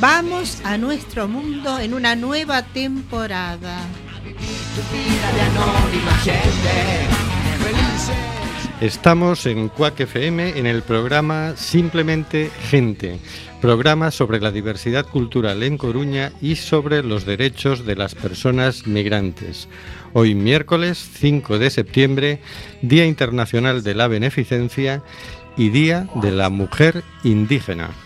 Vamos a nuestro mundo en una nueva temporada. Estamos en Cuac FM en el programa Simplemente Gente, programa sobre la diversidad cultural en Coruña y sobre los derechos de las personas migrantes. Hoy miércoles 5 de septiembre, Día Internacional de la Beneficencia y Día de la Mujer Indígena.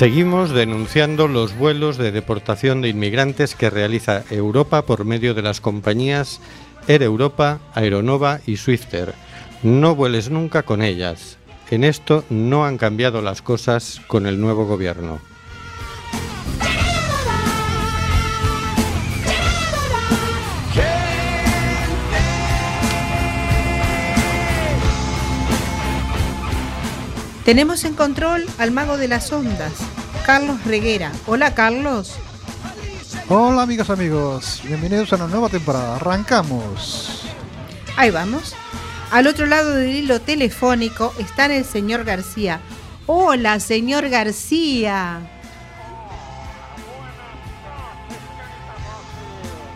Seguimos denunciando los vuelos de deportación de inmigrantes que realiza Europa por medio de las compañías Air Europa, Aeronova y Swifter. No vueles nunca con ellas. En esto no han cambiado las cosas con el nuevo gobierno. Tenemos en control al mago de las ondas, Carlos Reguera. Hola Carlos. Hola amigas amigos, bienvenidos a una nueva temporada. Arrancamos. Ahí vamos. Al otro lado del hilo telefónico está el señor García. Hola, señor García.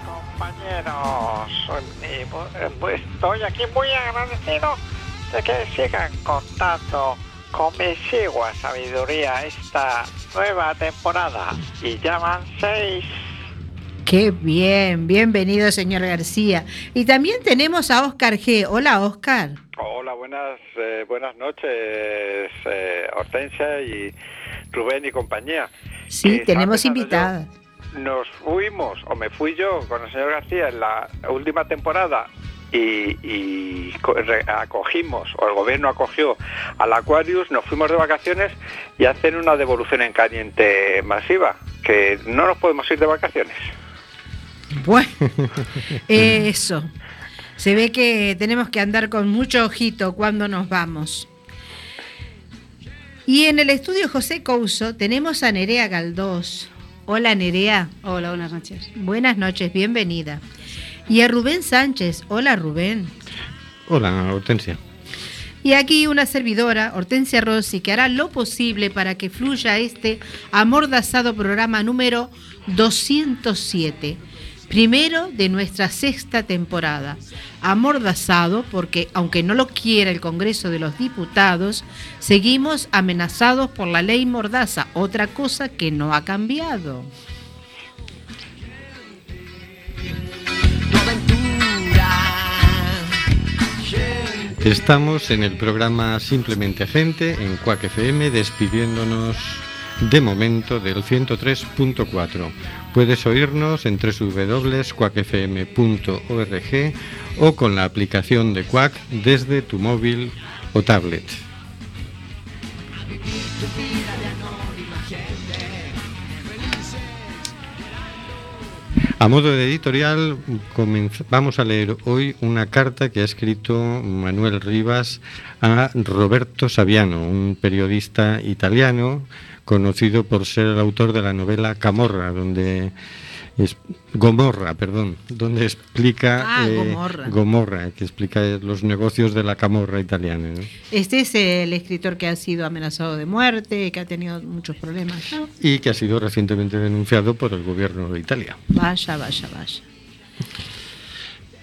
compañeros. Y, bu- pues estoy aquí muy agradecido de que sigan contando con mi sigua sabiduría esta nueva temporada. Y ya van seis. Qué bien, bienvenido, señor García. Y también tenemos a Oscar G. Hola, Oscar. Hola, buenas, eh, buenas noches, eh, Hortensia y Rubén y compañía. Sí, Que tenemos estaba pensando invitada. yo, Nos fuimos, o me fui yo con el señor García en la última temporada y, acogimos, o el gobierno acogió al Aquarius, nos fuimos de vacaciones y hacen una devolución en caliente masiva, que no nos podemos ir de vacaciones. Bueno, eso. Se ve que tenemos que andar con mucho ojito cuando nos vamos. Y en el estudio José Couso tenemos a Nerea Galdós. Hola Nerea. Hola, buenas noches. Buenas noches, bienvenida. Y a Rubén Sánchez. Hola Rubén. Hola, Hortensia. Y aquí una servidora, Hortensia Rossi, que hará lo posible para que fluya este amordazado programa número 207, primero de nuestra sexta temporada. Amordazado porque, aunque no lo quiera el Congreso de los Diputados, seguimos amenazados por la ley Mordaza, otra cosa que no ha cambiado. Estamos en el programa Simplemente Gente en Cuac FM despidiéndonos de momento del 103.4. Puedes oírnos en www.cuacfm.org o con la aplicación de Cuac desde tu móvil o tablet. A modo de editorial, vamos a leer hoy una carta que ha escrito Manuel Rivas a Roberto Saviano, un periodista italiano conocido por ser el autor de la novela Camorra, donde es, Gomorra, perdón, donde explica Ah, Gomorra. Gomorra, que explica los negocios de la camorra italiana. ¿no? Este es el escritor que ha sido amenazado de muerte, que ha tenido muchos problemas. ¿no? Y que ha sido recientemente denunciado por el gobierno de Italia. Vaya, vaya, vaya.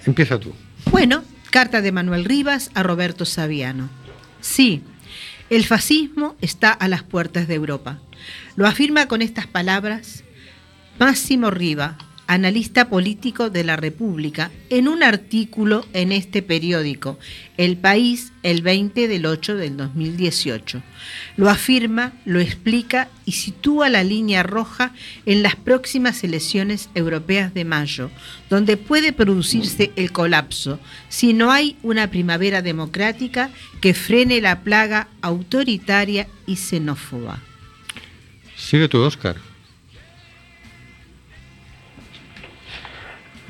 Empieza tú. Bueno, carta de Manuel Rivas a Roberto Saviano. Sí, el fascismo está a las puertas de Europa. Lo afirma con estas palabras Máximo Riva, analista político de la República, en un artículo en este periódico, El País, el 20 del 8 del 2018. Lo afirma, lo explica y sitúa la línea roja en las próximas elecciones europeas de mayo, donde puede producirse el colapso si no hay una primavera democrática que frene la plaga autoritaria y xenófoba. Sigue tú, Oscar.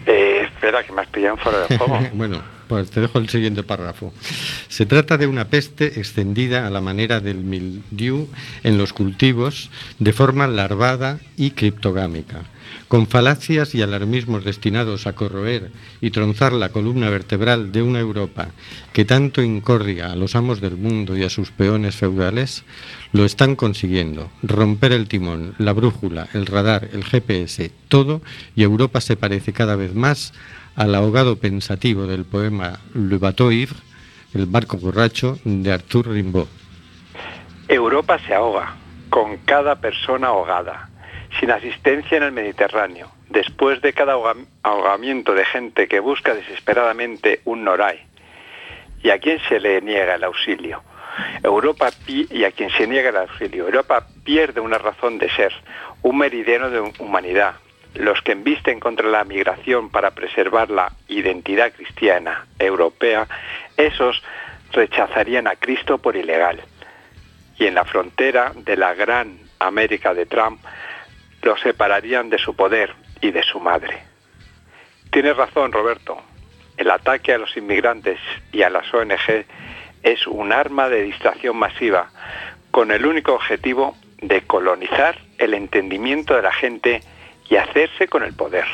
Eh, espera, que me has pillado fuera de juego. bueno, pues te dejo el siguiente párrafo. Se trata de una peste extendida a la manera del mildiu en los cultivos de forma larvada y criptogámica, con falacias y alarmismos destinados a corroer y tronzar la columna vertebral de una Europa que tanto incordia a los amos del mundo y a sus peones feudales, lo están consiguiendo. Romper el timón, la brújula, el radar, el GPS, todo, y Europa se parece cada vez más al ahogado pensativo del poema Le bateau el barco borracho, de Arthur Rimbaud. Europa se ahoga, con cada persona ahogada, sin asistencia en el Mediterráneo, después de cada ahoga- ahogamiento de gente que busca desesperadamente un Noray. ¿Y a quién se le niega el auxilio? Europa y a quien se niega el auxilio. Europa pierde una razón de ser, un meridiano de humanidad. Los que embisten contra la migración para preservar la identidad cristiana europea, esos rechazarían a Cristo por ilegal. Y en la frontera de la gran América de Trump, lo separarían de su poder y de su madre. Tienes razón, Roberto. El ataque a los inmigrantes y a las ONG es un arma de distracción masiva con el único objetivo de colonizar el entendimiento de la gente y hacerse con el poder.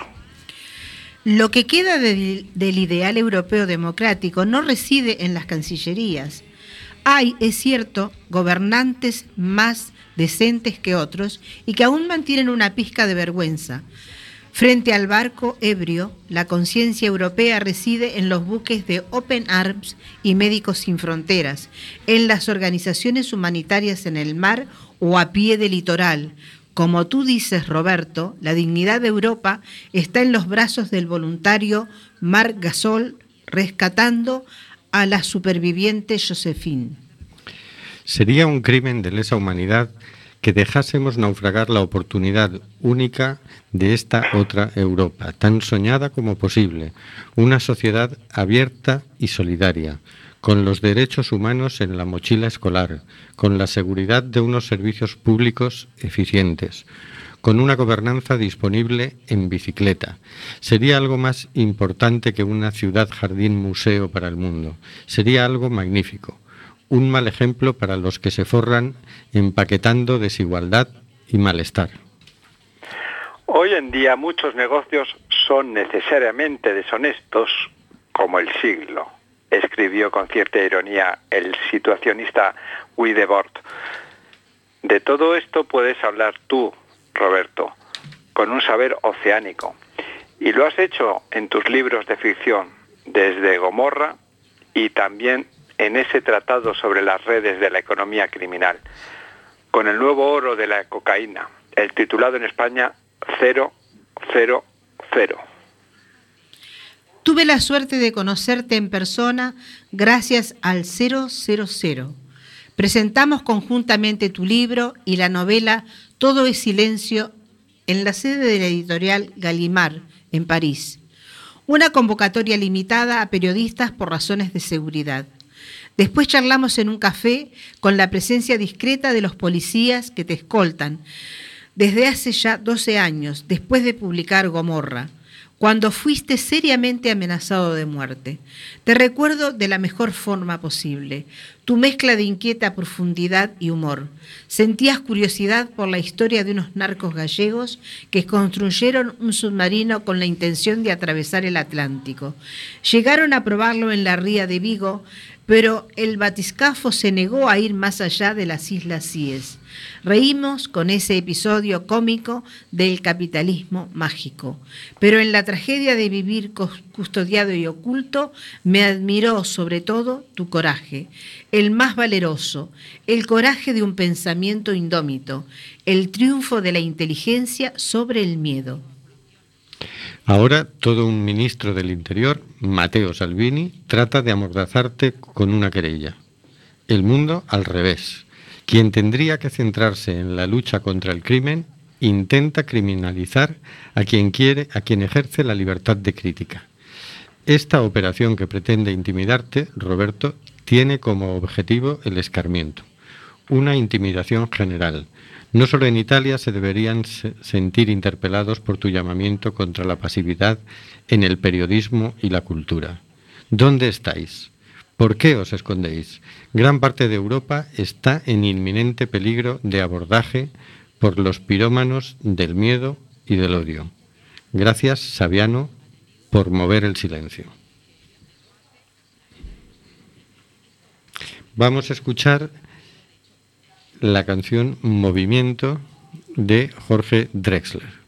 Lo que queda del, ideal europeo democrático no reside en las cancillerías. Hay, es cierto, gobernantes más decentes que otros y que aún mantienen una pizca de vergüenza. Frente al barco ebrio, la conciencia europea reside en los buques de Open Arms y Médicos Sin Fronteras, en las organizaciones humanitarias en el mar o a pie del litoral. Como tú dices, Roberto, la dignidad de Europa está en los brazos del voluntario Marc Gasol rescatando a la superviviente Josephine. Sería un crimen de lesa humanidad que dejásemos naufragar la oportunidad única de esta otra Europa, tan soñada como posible, una sociedad abierta y solidaria, con los derechos humanos en la mochila escolar, con la seguridad de unos servicios públicos eficientes, con una gobernanza disponible en bicicleta. Sería algo más importante que una ciudad jardín museo para el mundo. Sería algo magnífico un mal ejemplo para los que se forran empaquetando desigualdad y malestar. Hoy en día muchos negocios son necesariamente deshonestos como el siglo, escribió con cierta ironía el situacionista Guy Debord. De todo esto puedes hablar tú, Roberto, con un saber oceánico. Y lo has hecho en tus libros de ficción, desde Gomorra y también en ese tratado sobre las redes de la economía criminal, con el nuevo oro de la cocaína, el titulado en España 000. Tuve la suerte de conocerte en persona gracias al 000. Presentamos conjuntamente tu libro y la novela Todo es silencio en la sede de la editorial Gallimard, en París. Una convocatoria limitada a periodistas por razones de seguridad. Después charlamos en un café con la presencia discreta de los policías que te escoltan desde hace ya 12 años, después de publicar Gomorra, cuando fuiste seriamente amenazado de muerte. Te recuerdo de la mejor forma posible. tu mezcla de inquieta profundidad y humor. Sentías curiosidad por la historia de unos narcos gallegos que construyeron un submarino con la intención de atravesar el Atlántico. Llegaron a probarlo en la ría de Vigo, pero el batiscafo se negó a ir más allá de las Islas Cíes. Reímos con ese episodio cómico del capitalismo mágico, pero en la tragedia de vivir cus- custodiado y oculto me admiró sobre todo tu coraje, el más valeroso, el coraje de un pensamiento indómito, el triunfo de la inteligencia sobre el miedo. Ahora todo un ministro del Interior, Matteo Salvini, trata de amordazarte con una querella. El mundo al revés. Quien tendría que centrarse en la lucha contra el crimen intenta criminalizar a quien quiere, a quien ejerce la libertad de crítica. Esta operación que pretende intimidarte, Roberto, tiene como objetivo el escarmiento, una intimidación general. No solo en Italia se deberían se- sentir interpelados por tu llamamiento contra la pasividad en el periodismo y la cultura. ¿Dónde estáis? ¿Por qué os escondéis? Gran parte de Europa está en inminente peligro de abordaje por los pirómanos del miedo y del odio. Gracias, Saviano, por mover el silencio. Vamos a escuchar la canción Movimiento de Jorge Drexler.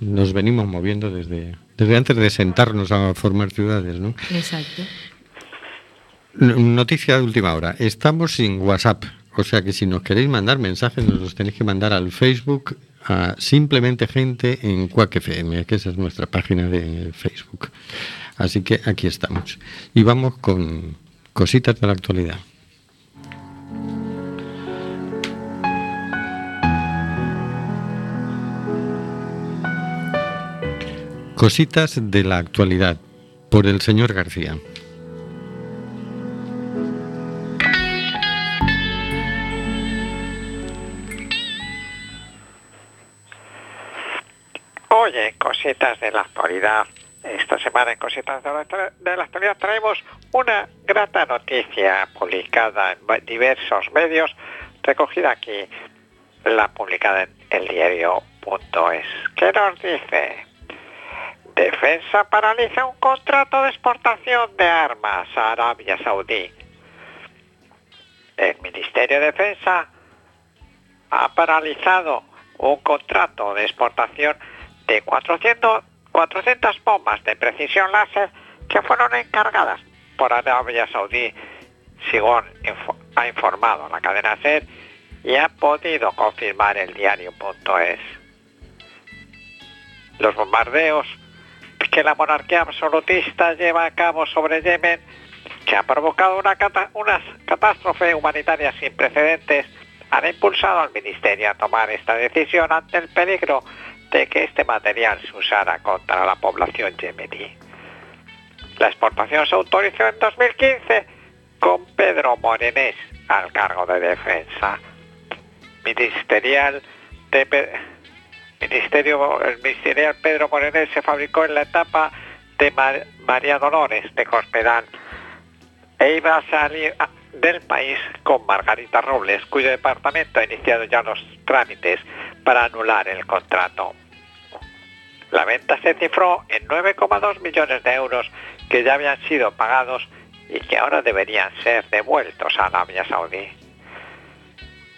Nos venimos moviendo desde, desde antes de sentarnos a formar ciudades, ¿no? Exacto. Noticia de última hora. Estamos sin WhatsApp. O sea que si nos queréis mandar mensajes, nos los tenéis que mandar al Facebook a simplemente gente en Quack FM, que esa es nuestra página de Facebook. Así que aquí estamos. Y vamos con cositas de la actualidad. Cositas de la actualidad por el señor García. Oye, cositas de la actualidad. Esta semana en Cositas de la, de la actualidad traemos una grata noticia publicada en diversos medios, recogida aquí, la publicada en el diario.es. ¿Qué nos dice? Defensa paraliza un contrato de exportación de armas a Arabia Saudí. El Ministerio de Defensa ha paralizado un contrato de exportación de 400, 400 bombas de precisión láser que fueron encargadas por Arabia Saudí, según ha informado la cadena SER y ha podido confirmar el diario.es. Los bombardeos que la monarquía absolutista lleva a cabo sobre Yemen, que ha provocado una, cata- una catástrofe humanitaria sin precedentes, han impulsado al Ministerio a tomar esta decisión ante el peligro de que este material se usara contra la población yemení. La exportación se autorizó en 2015 con Pedro Morenés al cargo de defensa. Ministerial de Ministerio, el ministerial Pedro Morenés se fabricó en la etapa de Mar- María Dolores de Cospedal e iba a salir del país con Margarita Robles, cuyo departamento ha iniciado ya los trámites para anular el contrato. La venta se cifró en 9,2 millones de euros que ya habían sido pagados y que ahora deberían ser devueltos a Arabia Saudí.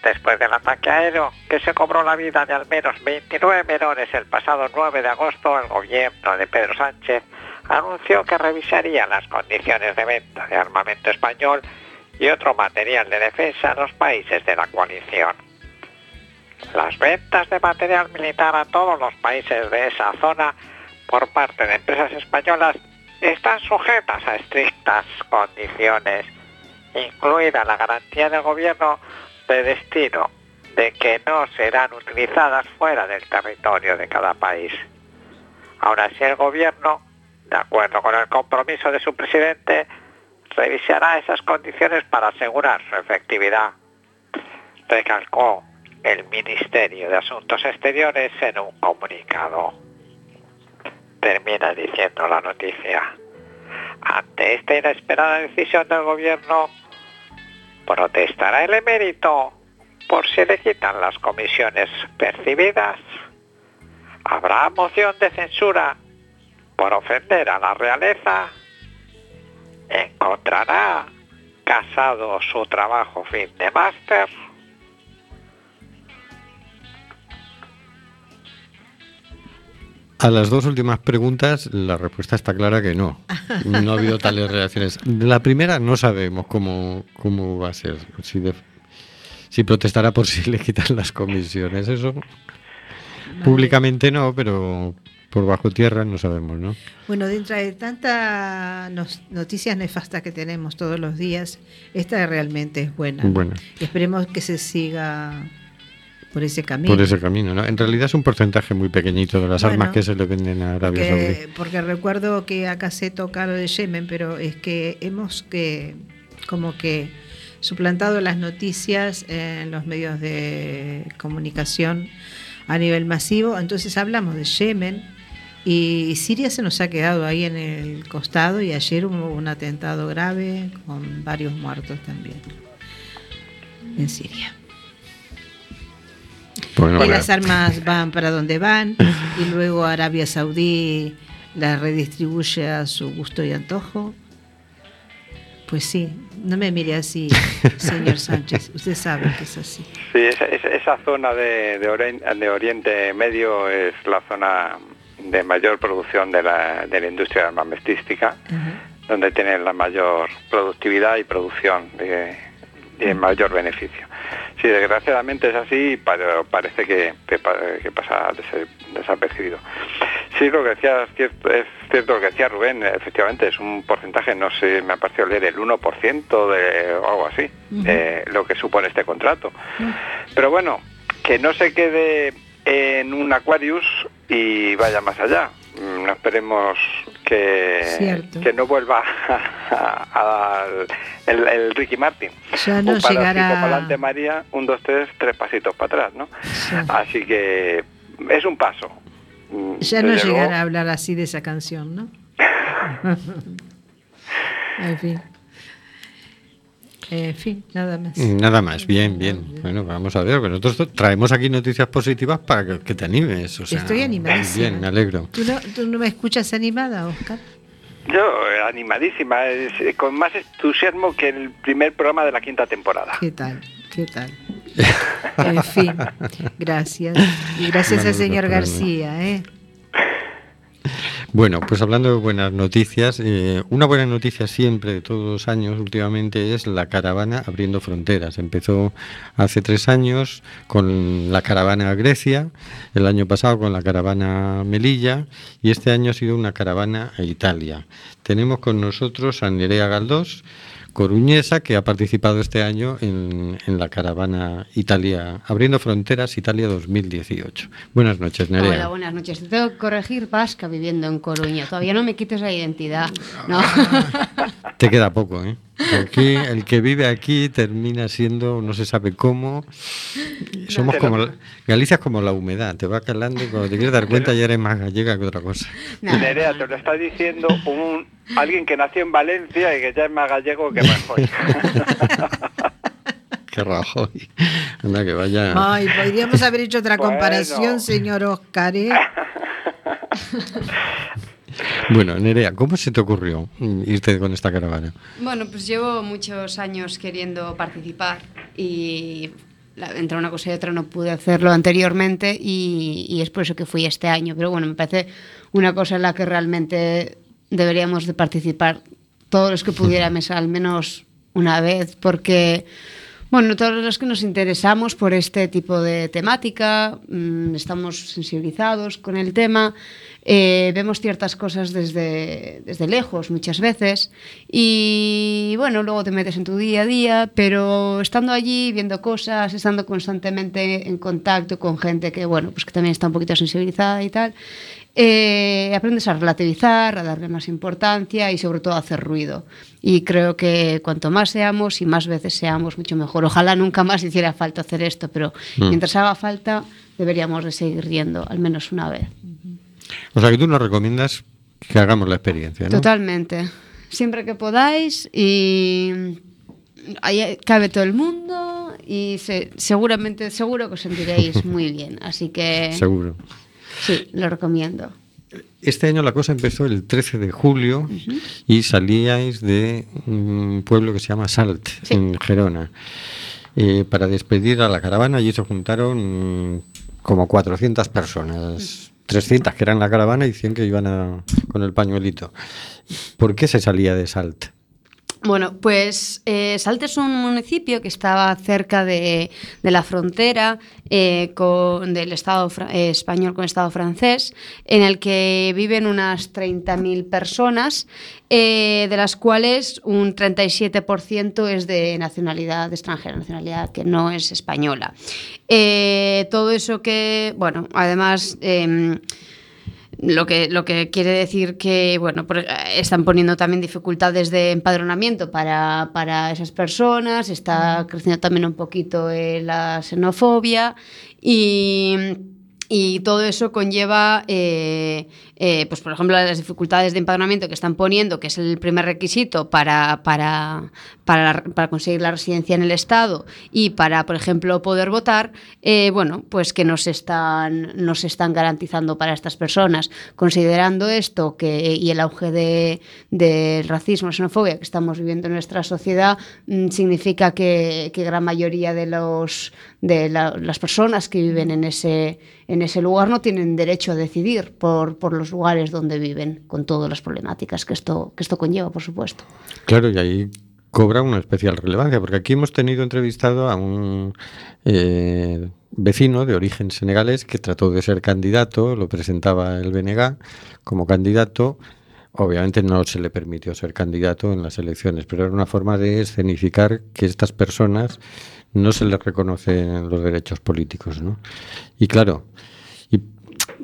Después del ataque aéreo que se cobró la vida de al menos 29 menores el pasado 9 de agosto, el gobierno de Pedro Sánchez anunció que revisaría las condiciones de venta de armamento español y otro material de defensa a los países de la coalición. Las ventas de material militar a todos los países de esa zona por parte de empresas españolas están sujetas a estrictas condiciones, incluida la garantía del gobierno de destino de que no serán utilizadas fuera del territorio de cada país. Aún así el gobierno, de acuerdo con el compromiso de su presidente, revisará esas condiciones para asegurar su efectividad. Recalcó el Ministerio de Asuntos Exteriores en un comunicado. Termina diciendo la noticia. Ante esta inesperada decisión del gobierno, protestará el emérito por si le quitan las comisiones percibidas. Habrá moción de censura por ofender a la realeza. Encontrará casado su trabajo fin de máster. A las dos últimas preguntas la respuesta está clara que no. No ha habido tales reacciones. La primera no sabemos cómo, cómo va a ser. Si, de- si protestará por si le quitan las comisiones. Eso públicamente no, pero por bajo tierra no sabemos, ¿no? Bueno, dentro de tantas noticias nefastas que tenemos todos los días, esta realmente es buena. Bueno. Y esperemos que se siga por ese camino. Por ese camino, ¿no? En realidad es un porcentaje muy pequeñito de las Bueno, armas que se le venden a Arabia porque, Saudí. porque recuerdo que acá se toca lo de Yemen, pero es que hemos que como que suplantado las noticias en los medios de comunicación a nivel masivo, entonces hablamos de Yemen y Siria se nos ha quedado ahí en el costado y ayer hubo un atentado grave con varios muertos también en Siria. Bueno, las armas van para donde van y luego Arabia Saudí las redistribuye a su gusto y antojo. Pues sí, no me mire así, señor Sánchez. Usted sabe que es así. Sí, esa, esa- esa zona de, de, Orien- de Oriente Medio es la zona de mayor producción de la, de la industria armamentística, donde tienen la mayor productividad y producción de- y el mayor beneficio. Sí, desgraciadamente es así, pero parece que, que pa- que pasa desapercibido. Sí, lo que decía es cierto, es cierto lo que decía Rubén, efectivamente es un porcentaje, no sé, me ha parecido leer el 1% de o algo así, de lo que supone este contrato. Pero bueno, que no se quede en un Aquarius y vaya más allá. Mm, No esperemos que, que no vuelva al el, el Ricky Martin. Ya no un pasito llegará- para adelante María, un, dos, tres, tres pasitos para atrás, ¿no? Sí. Así que es un paso. Ya no luego, llegará a hablar así de esa canción, ¿no? en fin. En fin, nada más. Nada más, bien, bien. Bueno, vamos a ver, nosotros traemos aquí noticias positivas para que, que te animes. O sea, Estoy animadísima. Bien, me alegro. ¿Tú no, ¿Tú no me escuchas animada, Oscar? Yo, eh, animadísima, es, eh, con más entusiasmo que el primer programa de la quinta temporada. ¿Qué tal? ¿Qué tal? En fin, gracias. Y gracias No, al señor. García, ¿eh? Bueno, pues hablando de buenas noticias, eh, una buena noticia siempre de todos los años últimamente es la caravana abriendo fronteras. Empezó hace tres años con la caravana a Grecia, el año pasado con la caravana a Melilla y este año ha sido una caravana a Italia. Tenemos con nosotros a Nerea Galdós, coruñesa, que ha participado este año en, en la caravana Italia, abriendo fronteras Italia 2018. Buenas noches, Nerea. Hola, buenas noches. Te tengo que corregir, vasca, viviendo en Coruña. Todavía no me quites la identidad. No. Te queda poco, ¿eh? Aquí, el que vive aquí termina siendo, no se sabe cómo. Somos como. la- Galicia es como la humedad, te va calando y cuando te quieres dar cuenta ya eres más gallega que otra cosa. Nerea, te lo está diciendo un alguien que nació en Valencia y que ya es más gallego que Rajoy. Qué Rajoy. Anda, que vaya. Ay, podríamos haber hecho otra Bueno. comparación, señor Oscar, ¿eh? Bueno, Nerea, ¿cómo se te ocurrió irte con esta caravana? Bueno, pues llevo muchos años queriendo participar y entre una cosa y otra no pude hacerlo anteriormente y, y es por eso que fui este año. Pero bueno, me parece una cosa en la que realmente deberíamos de participar todos los que pudiéramos al menos una vez porque... Bueno, todos los que nos interesamos por este tipo de temática, mm, estamos sensibilizados con el tema, eh, vemos ciertas cosas desde, desde lejos muchas veces y bueno, luego te metes en tu día a día, pero estando allí, viendo cosas, estando constantemente en contacto con gente que, bueno, pues que también está un poquito sensibilizada y tal, eh, aprendes a relativizar, a darle más importancia y sobre todo a hacer ruido. Y creo que cuanto más seamos y más veces seamos, mucho mejor. Ojalá nunca más hiciera falta hacer esto, pero Mm. mientras haga falta, deberíamos de seguir yendo, al menos una vez. O sea, que tú nos recomiendas que hagamos la experiencia, ¿no? Totalmente. Siempre que podáis y ahí cabe todo el mundo y se- seguramente, seguro que os sentiréis muy bien. Así que Seguro. sí, lo recomiendo. Este año la cosa empezó el 13 de julio y salíais de un pueblo que se llama Salt, Sí. en Gerona, eh, para despedir a la caravana. Allí se juntaron como 400 personas, 300 que eran la caravana y 100 que iban a- con el pañuelito. ¿Por qué se salía de Salt? Bueno, pues eh, es un municipio que estaba cerca de, la frontera eh, con, del Estado eh, español con el Estado francés, en el que viven unas 30.000 personas, eh, de las cuales un 37% es de nacionalidad extranjera, nacionalidad que no es española. Todo eso que, bueno, además... lo que, lo que quiere decir que bueno, por- están poniendo también dificultades de empadronamiento para, para esas personas, está creciendo también un poquito eh, la xenofobia y, y todo eso conlleva, eh, eh, pues por ejemplo, las dificultades de empadronamiento que están poniendo, que es el primer requisito para, para, para, la- conseguir la residencia en el Estado y para, por ejemplo, poder votar, eh, bueno, pues que nos están, nos están garantizando para estas personas. Considerando esto que, y el auge de- del racismo, xenofobia que estamos viviendo en nuestra sociedad, mm, significa que, que gran mayoría de, los, de la- las personas que viven en ese, en ese lugar no tienen derecho a decidir por, por los lugares donde viven, con todas las problemáticas que esto, que esto conlleva, por supuesto. Claro, y ahí cobra una especial relevancia, porque aquí hemos tenido entrevistado a un eh, vecino de origen senegalés que trató de ser candidato, lo presentaba el BNG como candidato. Obviamente no se le permitió ser candidato en las elecciones, pero era una forma de escenificar que estas personas no se les reconocen los derechos políticos, ¿no? Y claro,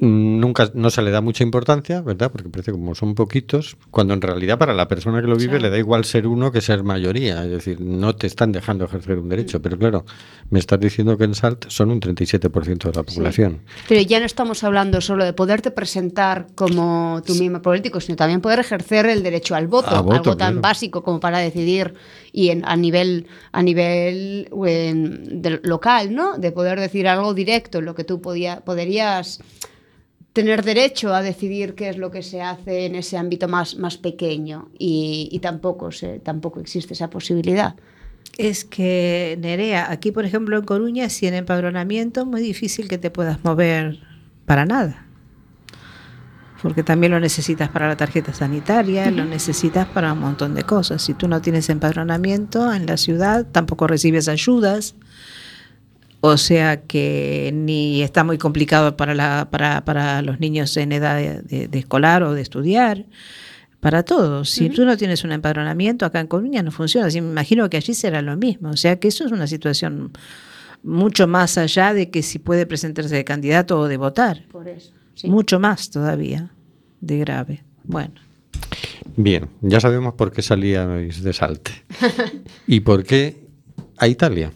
nunca no se le da mucha importancia, ¿verdad? Porque parece como son poquitos, cuando en realidad para la persona que lo vive le da igual ser uno que ser mayoría, es decir, no te están dejando ejercer un derecho, pero claro, me estás diciendo que en Salt son un 37% de la población. Pero ya no estamos hablando solo de poderte presentar como tu mismo político, sino también poder ejercer el derecho al voto, algo tan claro. básico como para decidir y en- a nivel a nivel en, del- local, ¿no? De poder decir algo directo, lo que tú podía, podrías tener derecho a decidir qué es lo que se hace en ese ámbito más, más pequeño y, y tampoco, se, tampoco existe esa posibilidad. Es que, Nerea, aquí por ejemplo en Coruña, si en empadronamiento es muy difícil que te puedas mover para nada. Porque también lo necesitas para la tarjeta sanitaria, lo necesitas para un montón de cosas. Si tú no tienes empadronamiento en la ciudad, tampoco recibes ayudas. O sea que ni está muy complicado para, la, para, para los niños en edad de, de- de escolar o de estudiar. Para todos. Si tú no tienes un empadronamiento, acá en Coruña no funciona. Así me imagino que allí será lo mismo. O sea que eso es una situación mucho más allá de que si puede presentarse de candidato o de votar. Por eso. sí. Mucho más todavía de grave. Bueno. Bien, ya sabemos por qué salíais de Salte. ¿Y por qué a Italia?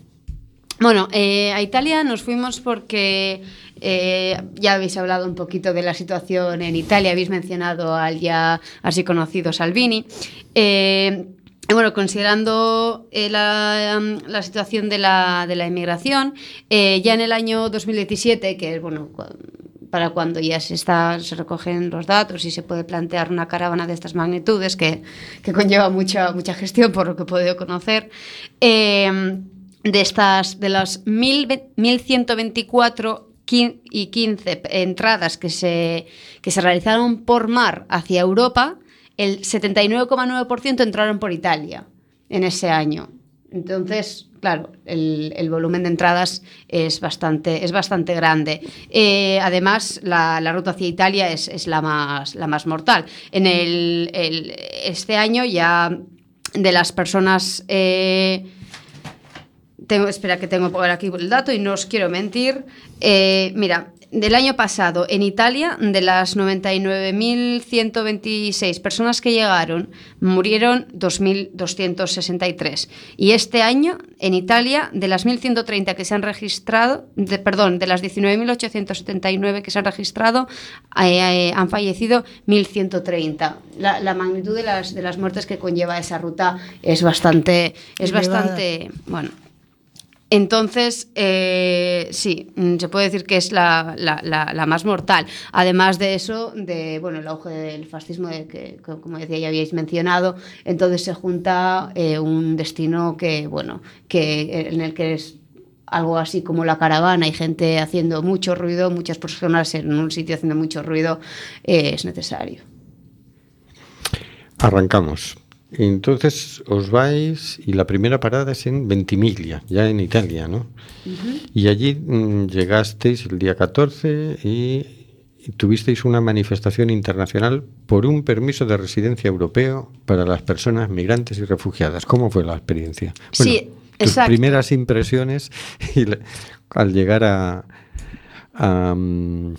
Bueno, eh, a Italia nos fuimos porque eh, ya habéis hablado un poquito de la situación en Italia, habéis mencionado al ya así conocido Salvini. Eh, bueno, considerando la, mm, la situación de la, de la inmigración, ya en el año 2017, que es bueno, para cuando ya se, está, se recogen los datos y se puede plantear una caravana de estas magnitudes, que, que conlleva mucha, mucha gestión por lo que he podido conocer, de estas, de las 1000 1124 quin- y 15 entradas que se, que se realizaron por mar hacia Europa, el 79,9% entraron por Italia en ese año. Entonces, claro, el, el volumen de entradas es bastante, es bastante grande. Eh, además, la, la ruta hacia Italia es, es la, más, la más mortal. En el, el- este año ya de las personas... eh, tengo, espera que tengo por aquí el dato y no os quiero mentir. Eh, mira, del año pasado en Italia, de las 99.126 personas que llegaron, murieron 2.263. Y este año en Italia, de las 1.130 que se han registrado, de- perdón, de las 19.879 que se han registrado, eh, eh, han fallecido 1.130. La, la magnitud de las, de las muertes que conlleva esa ruta es bastante, es Elevada. bastante, bueno, entonces, eh, sí, mm, se puede decir que es la, la- la- la más mortal. Además de eso, de bueno, el auge del fascismo, de que, como decía, ya habíais mencionado, entonces se junta eh, un destino que, bueno, que en el que es algo así como la caravana y gente haciendo mucho ruido, muchas personas en un sitio haciendo mucho ruido, eh, es necesario. Arrancamos. Entonces os vais y la primera parada es en Ventimiglia, ya en Italia, ¿no? Y allí mm, llegasteis el día 14 y, tuvisteis una manifestación internacional por un permiso de residencia europeo para las personas migrantes y refugiadas. ¿Cómo fue la experiencia? Sí, tus primeras impresiones y la- al llegar a, a, mm,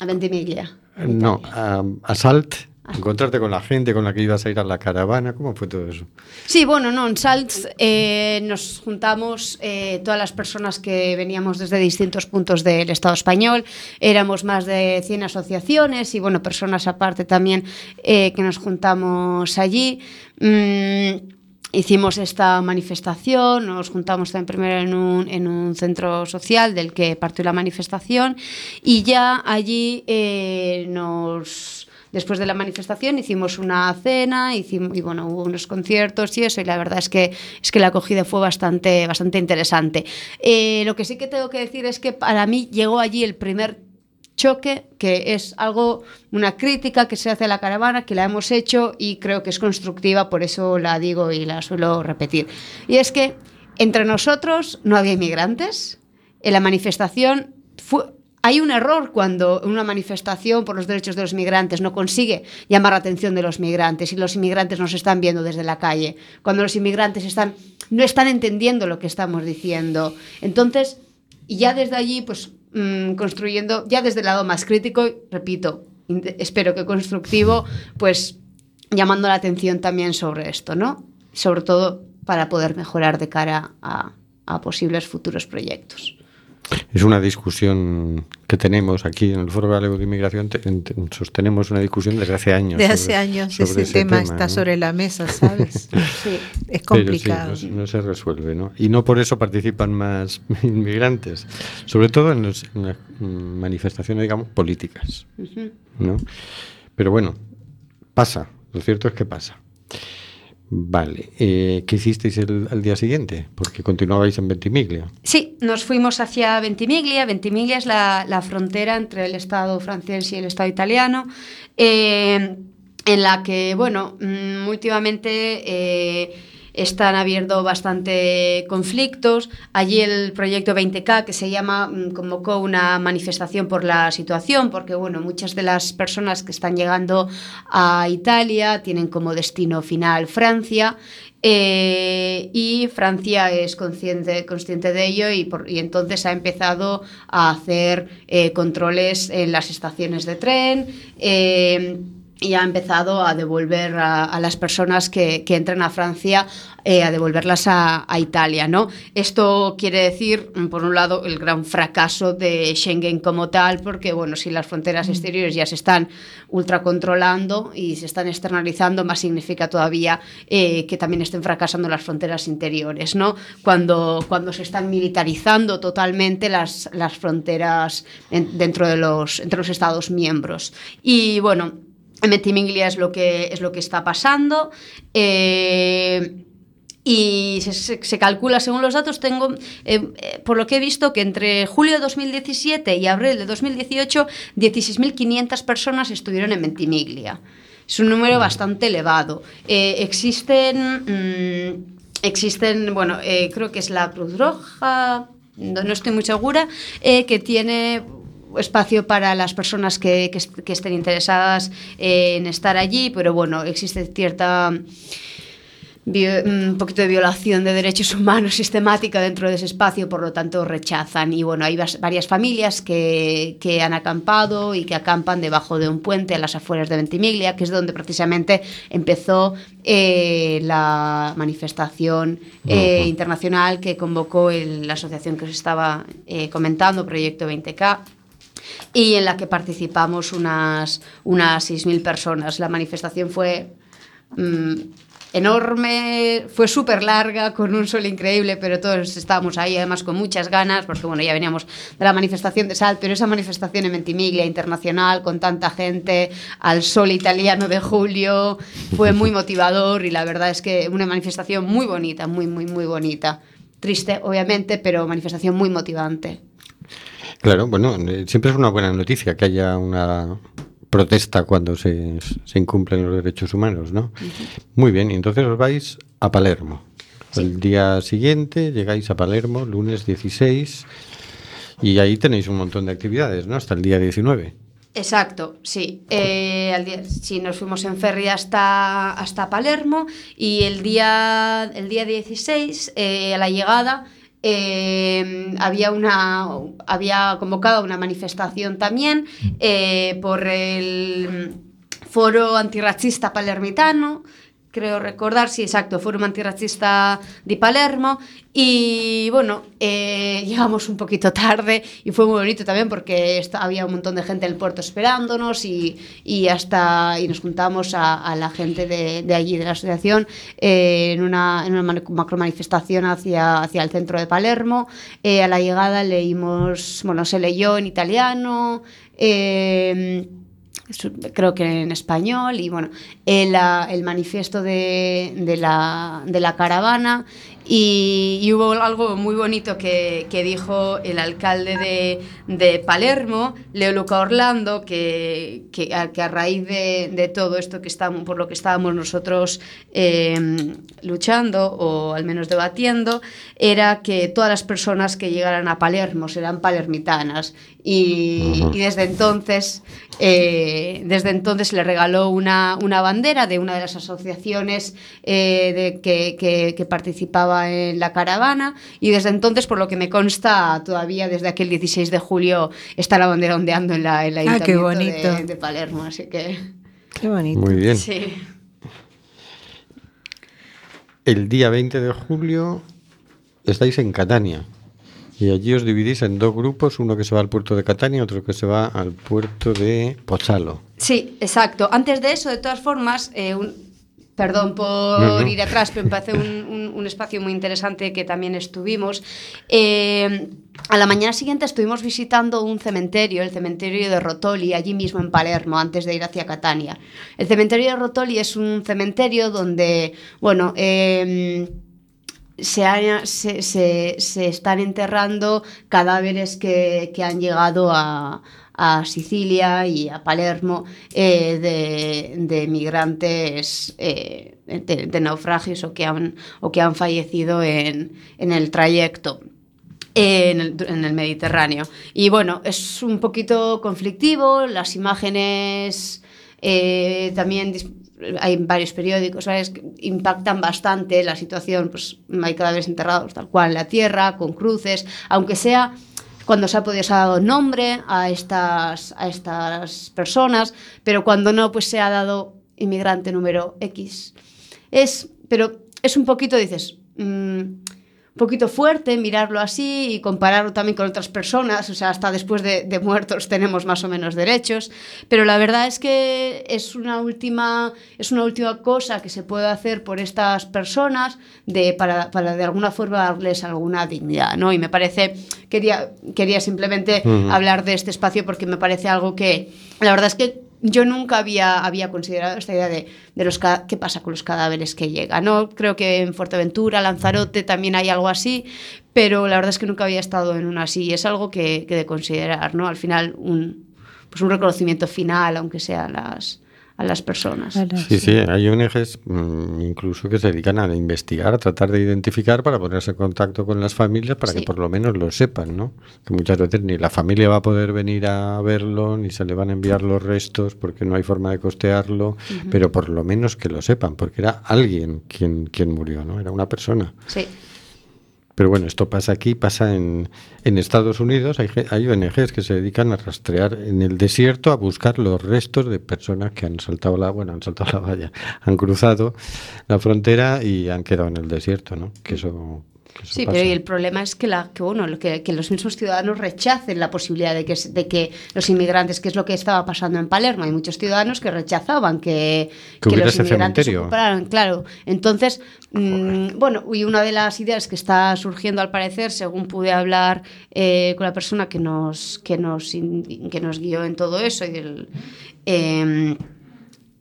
A Ventimiglia. no, a, a Salt, encontrarte con la gente con la que ibas a ir a la caravana, ¿cómo fue todo eso? Sí, bueno, no, en Salts eh, nos juntamos eh, todas las personas que veníamos desde distintos puntos del Estado español. Éramos más de 100 asociaciones y, bueno, personas aparte también eh, que nos juntamos allí. Mm, Hicimos esta manifestación, nos juntamos también primero en un, en un centro social del que partió la manifestación y ya allí nos, después de la manifestación hicimos una cena hicimos, y bueno, hubo unos conciertos y eso y la verdad es que, es que la acogida fue bastante, bastante interesante. Eh, lo que sí que tengo que decir es que para mí llegó allí el primer choque, que es algo, una crítica que se hace a la caravana, que la hemos hecho y creo que es constructiva, por eso la digo y la suelo repetir. Y es que entre nosotros no había inmigrantes, en la manifestación fue... Hay un error cuando una manifestación por los derechos de los migrantes no consigue llamar la atención de los migrantes y los inmigrantes nos están viendo desde la calle. Cuando los inmigrantes están, no están entendiendo lo que estamos diciendo. Entonces, ya desde allí, pues mm, construyendo ya desde el lado más crítico, repito, espero que constructivo, pues llamando la atención también sobre esto, ¿no? Sobre todo para poder mejorar de cara a posibles futuros proyectos. Es una discusión que tenemos aquí en el Foro Galego de Inmigración. te- te- sostenemos una discusión desde hace años. De sobre- hace años sobre ese, tema, está ¿no? sobre la mesa, ¿sabes? Sí. es Pero sí, complicado. no, se- no se resuelve, ¿no? Y no por eso participan más inmigrantes, sobre todo en, los- en las manifestaciones, digamos, políticas. ¿no? Pero bueno, pasa, lo cierto es que pasa. Vale, eh, ¿qué hicisteis el, al día siguiente? Porque continuabais en Ventimiglia. Sí, nos fuimos hacia Ventimiglia. Ventimiglia es la, la frontera entre el Estado francés y el Estado italiano, eh, en la que, bueno, mm, últimamente eh, están habiendo bastante conflictos. Allí el proyecto 20K, que se llama, mm, convocó una manifestación por la situación, porque, bueno, muchas de las personas que están llegando a Italia tienen como destino final Francia. Eh, y Francia es consciente, consciente de ello y, por- y entonces ha empezado a hacer eh, controles en las estaciones de tren eh, y ha empezado a devolver a, a las personas que, que entran a Francia, eh, a devolverlas a, a Italia. ¿no? Esto quiere decir, mm, por un lado, el gran fracaso de Schengen como tal, porque bueno, si las fronteras exteriores ya se están ultracontrolando y se están externalizando, más significa todavía eh, que también estén fracasando las fronteras interiores, ¿no? Cuando, cuando se están militarizando totalmente las, las fronteras en- dentro de los, entre los Estados miembros. Y bueno, en Ventimiglia es lo que, es lo que está pasando. Eh, y se, calcula, según los datos, tengo, eh, eh, por lo que he visto, que entre julio de 2017 y abril de 2018, 16.500 personas estuvieron en Ventimiglia. Es un número bastante elevado. Eh, existen, mm, existen, bueno, creo que es la Cruz Roja, no, no estoy muy segura, que tiene espacio para las personas que, que est- que estén interesadas en estar allí, pero bueno, existe cierta un poquito de violación de derechos humanos sistemática dentro de ese espacio, por lo tanto rechazan. Y bueno, hay varias familias que, que han acampado y que acampan debajo de un puente a las afueras de Ventimiglia, que es donde precisamente empezó eh, la manifestación eh, internacional que convocó el- la asociación que os estaba eh, comentando, Proyecto 20K y en la que participamos unas, unas 6.000 personas. La manifestación fue mm, enorme, fue súper larga, con un sol increíble, pero todos estábamos ahí además con muchas ganas, porque bueno, ya veníamos de la manifestación de Sal, pero esa manifestación en Ventimiglia internacional, con tanta gente, al sol italiano de julio, fue muy motivador y la verdad es que una manifestación muy bonita, muy, muy, muy bonita. Triste, obviamente, pero manifestación muy motivante. Claro, bueno, eh, siempre es una buena noticia que haya una protesta cuando se, se incumplen los derechos humanos, ¿no? Muy bien, entonces os vais a Palermo. El día siguiente llegáis a Palermo, lunes 16, y ahí tenéis un montón de actividades, ¿no? Hasta el día 19. Exacto, sí. Eh, al día, sí, nos fuimos en ferry hasta, hasta Palermo y el día, el día 16, eh, a la llegada, eh, había, una, había convocado una manifestación también eh, por el Foro Antirracista Palermitano, creo recordar, sí, exacto, Foro Antirracista de Palermo. Y bueno, eh, llegamos un poquito tarde y fue muy bonito también porque esta- había un montón de gente en el puerto esperándonos y, y hasta y nos juntamos a, la gente de, allí, de la asociación, eh, en una, en una macro manifestación hacia, hacia el centro de Palermo. Eh, a la llegada leímos, bueno, se leyó en italiano. eh, creo que en español, y bueno, el, el manifiesto de, de la, de la caravana. Y, y hubo algo muy bonito que, que dijo el alcalde de, de Palermo, Leo Luca Orlando, que, que, a, que a raíz de, de todo esto que estamos, por lo que estábamos nosotros eh, luchando, o al menos debatiendo, era que todas las personas que llegaran a Palermo serán palermitanas. Y, desde entonces, eh, desde entonces le regaló una, una bandera de una de las asociaciones eh, de, que- que participaba estaba en la caravana y desde entonces, por lo que me consta, todavía desde aquel 16 de julio está la bandera ondeando en la, en la Ah, qué de- bonito. de Palermo, así que Qué bonito. Muy bien. sí. El día 20 de julio estáis en Catania. Y allí os dividís en dos grupos, uno que se va al puerto de Catania y otro que se va al puerto de Pozzalo. Sí, exacto. Antes de eso, de todas formas, eh, un- perdón por No, no. ir atrás, pero me parece un, un- un espacio muy interesante que también estuvimos. Eh, a la mañana siguiente estuvimos visitando un cementerio, el cementerio de Rotoli, allí mismo en Palermo, antes de ir hacia Catania. El cementerio de Rotoli es un cementerio donde, bueno, eh, se, ha- se- se- se están enterrando cadáveres que, que han llegado a, a Sicilia y a Palermo eh, de, de migrantes eh, de, naufragios o que han, o que han fallecido en, en el trayecto en el, en el Mediterráneo. Y bueno, es un poquito conflictivo, las imágenes eh, también hay varios periódicos, ¿sabes? impactan bastante la situación, pues hay cadáveres enterrados tal cual en la tierra, con cruces, aunque sea cuando se ha podido ha dado nombre a estas, a estas personas, pero cuando no, pues se ha dado inmigrante número X. Es, pero es un poquito, dices, mm, poquito fuerte mirarlo así y compararlo también con otras personas, o sea, hasta después de, de muertos tenemos más o menos derechos, pero la verdad es que es una última, es una última cosa que se puede hacer por estas personas de, para, para de alguna forma darles alguna dignidad, ¿no? Y me parece, quería, quería simplemente hablar de este espacio porque me parece algo que, la verdad es que yo nunca había, había considerado esta idea de, de los qué pasa con los cadáveres que llegan. ¿no? Creo que en Fuerteventura, Lanzarote también hay algo así, pero la verdad es que nunca había estado en una así es algo que, que de considerar. ¿no? Al final, un, pues un reconocimiento final, aunque sea a las, a las personas. Sí, sí, hay ONGs mm, incluso que se dedican a investigar, a tratar de identificar para ponerse en contacto con las familias para Sí. que por lo menos lo sepan, ¿no? Que muchas veces ni la familia va a poder venir a verlo, ni se le van a enviar los restos porque no hay forma de costearlo, pero por lo menos que lo sepan, porque era alguien quien, quien murió, ¿no? Era una persona. Sí. Pero bueno, esto pasa aquí, pasa en, en Estados Unidos. Hay, hay ONGs que se dedican a rastrear en el desierto, a buscar los restos de personas que han saltado la, bueno, han saltado la valla, han cruzado la frontera y han quedado en el desierto, ¿no? Que eso Sí, pasa. pero y el problema es que, la, que, bueno, que, que los mismos ciudadanos rechacen la posibilidad de que, de que los inmigrantes, que es lo que estaba pasando en Palermo, hay muchos ciudadanos que rechazaban que, Que hubiera los inmigrantes ocuparan, claro. Entonces, mm, bueno, y una de las ideas que está surgiendo al parecer, según pude hablar eh, con la persona que nos, que nos, que nos guió en todo eso, y del, em,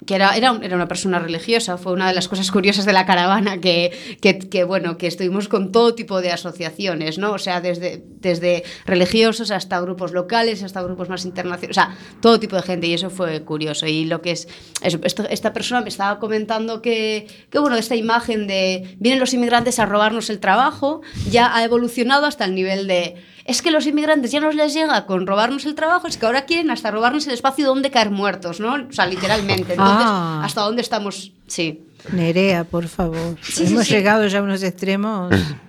que era, era, era una persona religiosa, fue una de las cosas curiosas de la caravana, que, que, bueno, que estuvimos con todo tipo de asociaciones, ¿no? O sea, desde, desde religiosos hasta grupos locales, hasta grupos más internacionales, o sea, todo tipo de gente, y eso fue curioso. Y lo que es, esta persona me estaba comentando que, que, bueno, esta imagen de vienen los inmigrantes a robarnos el trabajo, ya ha evolucionado hasta el nivel de es que los inmigrantes ya no les llega con robarnos el trabajo, es que ahora quieren hasta robarnos el espacio donde caer muertos, ¿no? O sea, literalmente. Entonces, Ah. ¿hasta dónde estamos? Sí. Nerea, por favor. Sí, Hemos sí. llegado ya a unos extremos.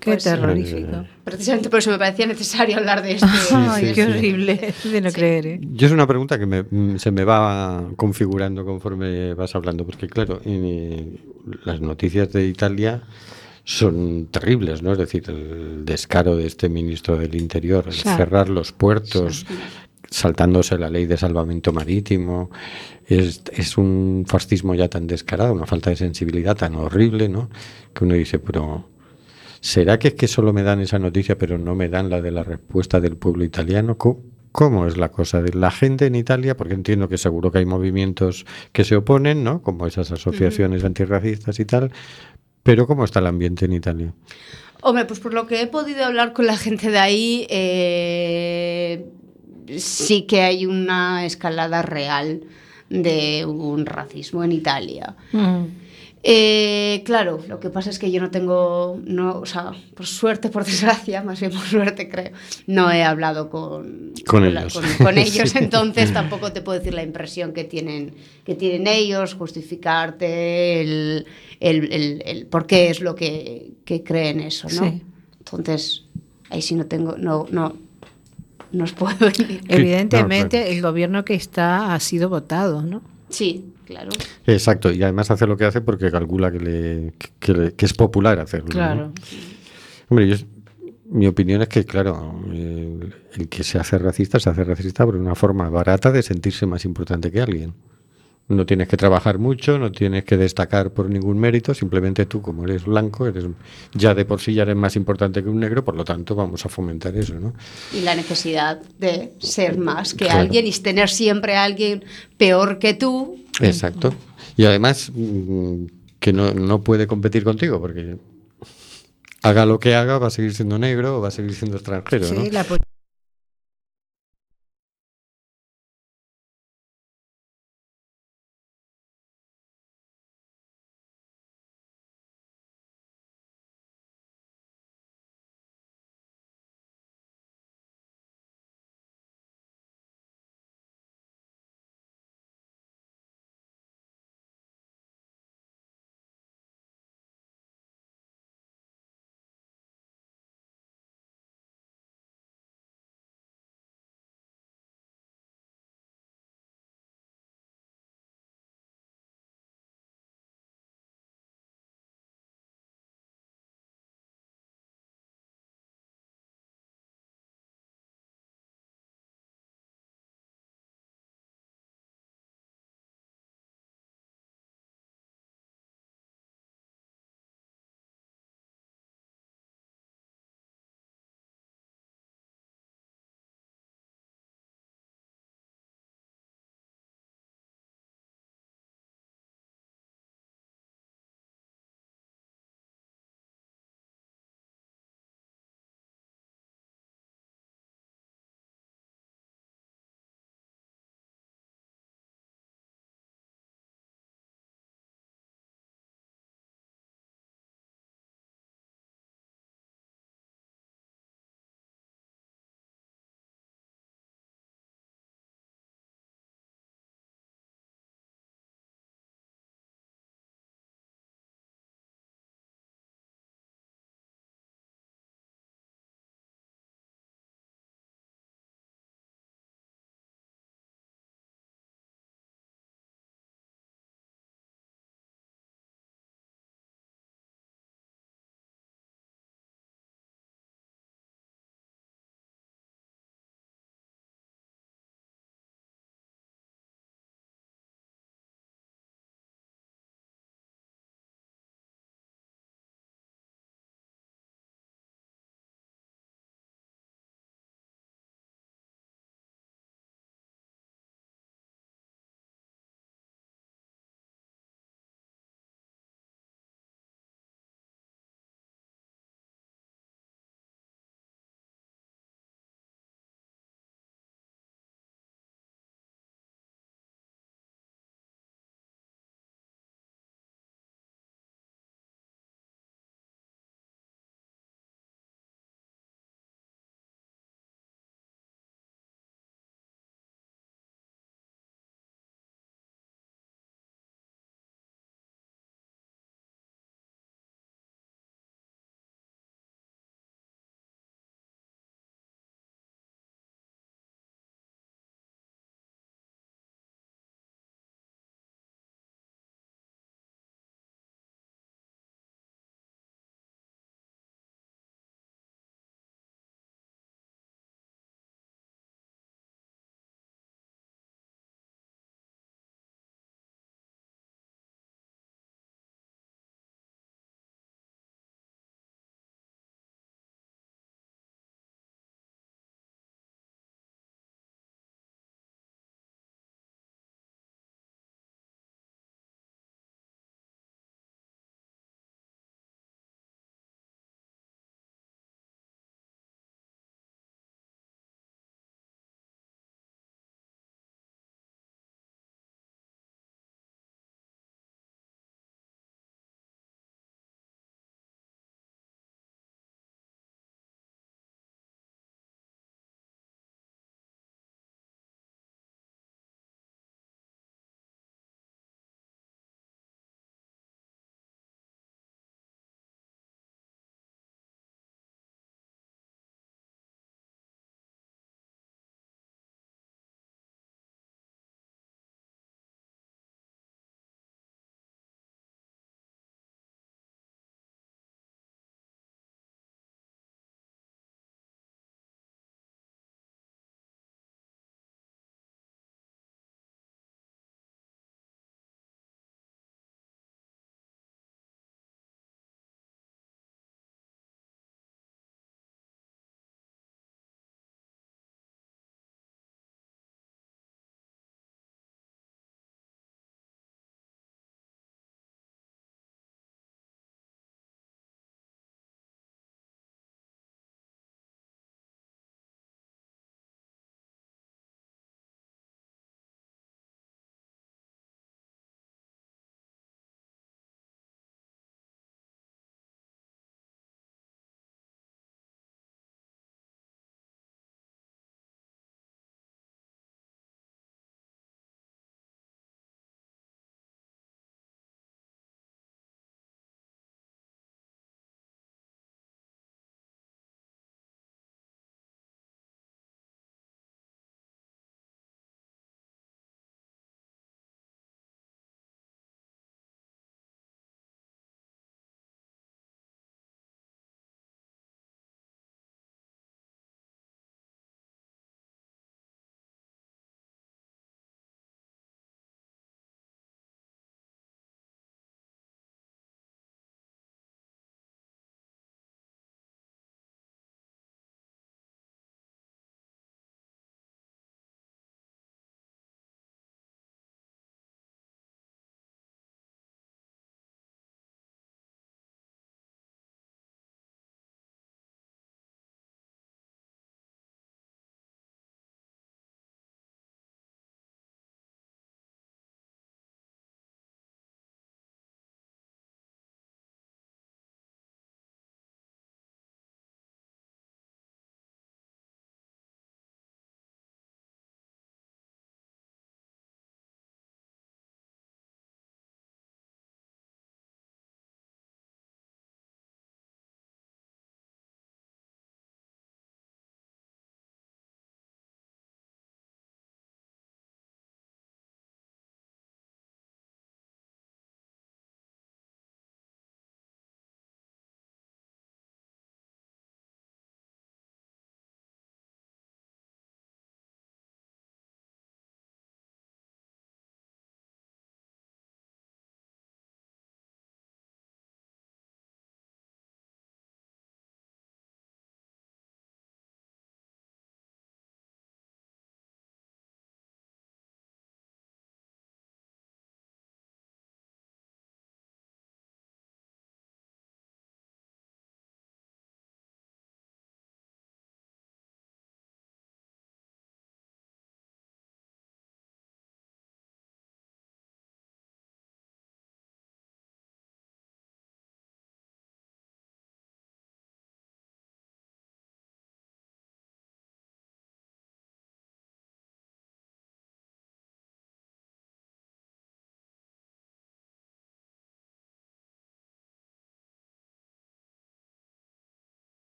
Qué Pues sí. terrorífico. Precisamente por eso me parecía necesario hablar de esto. Ay, sí, qué sí. horrible. De no creer, ¿eh? Yo es una pregunta que me- mm, se me va configurando conforme vas hablando, porque claro, en, las noticias de Italia son terribles, ¿no? Es decir, el descaro de este ministro del Interior, el Claro. cerrar los puertos, saltándose la ley de salvamento marítimo, es, es un fascismo ya tan descarado, una falta de sensibilidad tan horrible, ¿no? Que uno dice, pero ¿Será que es que solo me dan esa noticia pero no me dan la de la respuesta del pueblo italiano? ¿Cómo, cómo es la cosa de la gente en Italia? Porque entiendo que seguro que hay movimientos que se oponen, ¿no? Como esas asociaciones antirracistas y tal. Pero ¿cómo está el ambiente en Italia? Hombre, pues por lo que he podido hablar con la gente de ahí, eh, sí que hay una escalada real de un racismo en Italia. Mm. Eh, claro, lo que pasa es que yo no tengo, no, o sea, por suerte, por desgracia, más bien por suerte creo, no he hablado con, Con ellos. con, con ellos, entonces tampoco te puedo decir la impresión que tienen, que tienen ellos, justificarte el, el, el- el por qué es lo que, que creen eso, ¿no? Sí. Entonces, ahí sí no tengo, no, no, no os puedo decir. Evidentemente, no, claro. el gobierno que está ha sido votado, ¿no? Sí, claro. Exacto, y además hace lo que hace porque calcula que, le, que, le- que es popular hacerlo. ¿no? Claro. Hombre, yo, mi opinión es que, claro, el, el que se hace racista se hace racista por una forma barata de sentirse más importante que alguien. No tienes que trabajar mucho, no tienes que destacar por ningún mérito, simplemente tú, como eres blanco, eres ya de por sí ya eres más importante que un negro, por lo tanto vamos a fomentar eso, ¿no? Y la necesidad de ser más que Claro. alguien y tener siempre a alguien peor que tú. Exacto. Y además mm, que no, no puede competir contigo, porque haga lo que haga, va a seguir siendo negro o va a seguir siendo extranjero, ¿no? Sí, la, po-